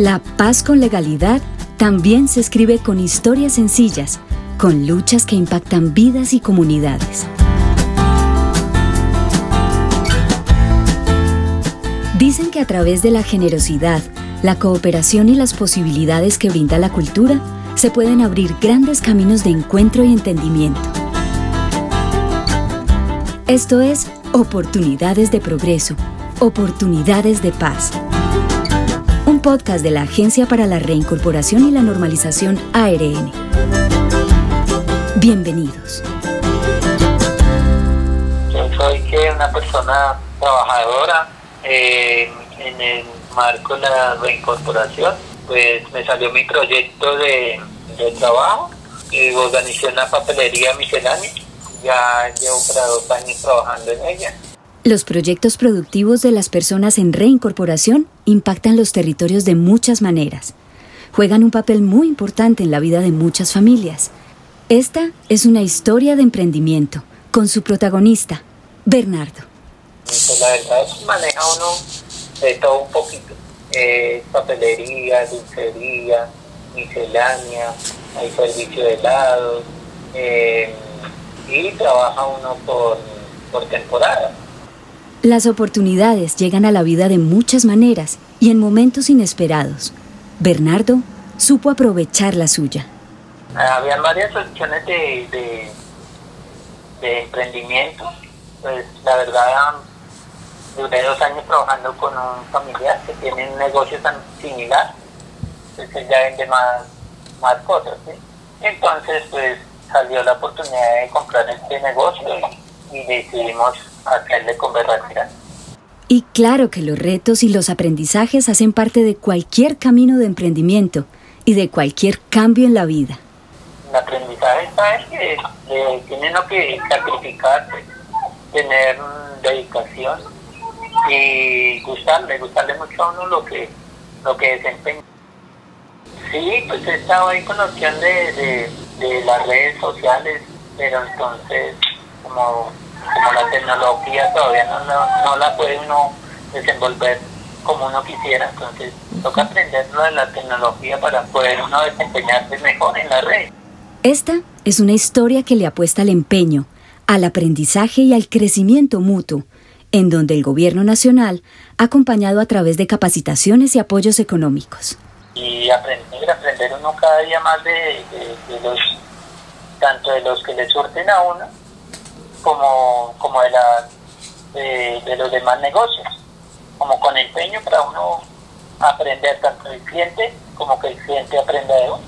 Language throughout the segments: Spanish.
La paz con legalidad también se escribe con historias sencillas, con luchas que impactan vidas y comunidades. Dicen que a través de la generosidad, la cooperación y las posibilidades que brinda la cultura, se pueden abrir grandes caminos de encuentro y entendimiento. Esto es Oportunidades de Progreso, Oportunidades de Paz podcast de la Agencia para la Reincorporación y la Normalización ARN. Bienvenidos. Yo soy una persona trabajadora eh, en el marco de la reincorporación, pues me salió mi proyecto de, de trabajo y organizé una papelería miscelánea. Ya llevo para dos años trabajando en ella. Los proyectos productivos de las personas en reincorporación impactan los territorios de muchas maneras. Juegan un papel muy importante en la vida de muchas familias. Esta es una historia de emprendimiento con su protagonista, Bernardo. Pues la verdad es que maneja uno de todo un poquito. Eh, papelería, dulcería, miscelánea, hay servicio de helados eh, y trabaja uno por, por temporada. Las oportunidades llegan a la vida de muchas maneras y en momentos inesperados. Bernardo supo aprovechar la suya. Había varias opciones de, de, emprendimiento. Pues la verdad, duré dos años trabajando con un familiar que tiene un negocio tan similar. Entonces ya vende más, más cosas. Entonces, pues salió la oportunidad de comprar este negocio y decidimos hacerle con Y claro que los retos y los aprendizajes hacen parte de cualquier camino de emprendimiento y de cualquier cambio en la vida. El aprendizaje está es que eh, tiene que sacrificarse, tener dedicación y gustarle, gustarle mucho a uno lo que, lo que desempeña. Sí, pues he estado ahí con la opción de, de las redes sociales, pero entonces como como la tecnología todavía no, la puede uno desenvolver como uno quisiera, entonces toca aprender de la tecnología para poder uno desempeñarse mejor en la red. Esta es una historia que le apuesta al empeño, al aprendizaje y al crecimiento mutuo, en donde el gobierno nacional ha acompañado a través de capacitaciones y apoyos económicos. Y aprender, aprender uno cada día más de, de los, tanto de los que le surten a uno, como, como de, la, de, los demás negocios, como con empeño para uno aprender tanto del cliente como que el cliente aprenda de uno.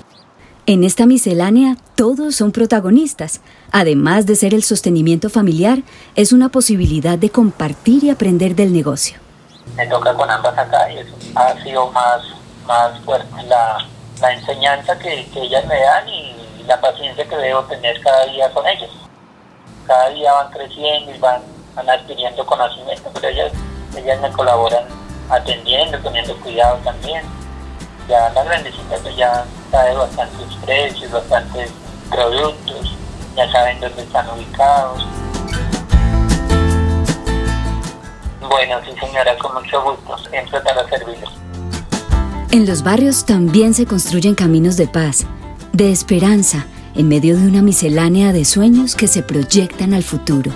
En esta miscelánea todos son protagonistas. Además de ser el sostenimiento familiar, es una posibilidad de compartir y aprender del negocio. Me toca con ambas acá y eso ha sido más, más fuerte la, la enseñanza que, que ellas me dan y la paciencia que debo tener cada día con ellos cada día van creciendo y van, adquiriendo conocimiento, pero ellas, ellas me colaboran atendiendo, poniendo cuidado también. Ya la grandecita pues ya sabe bastantes precios, bastantes productos, ya saben dónde están ubicados. Bueno, sí señora, con mucho gusto, siempre para servirles. En los barrios también se construyen caminos de paz, de esperanza, en medio de una miscelánea de sueños que se proyectan al futuro.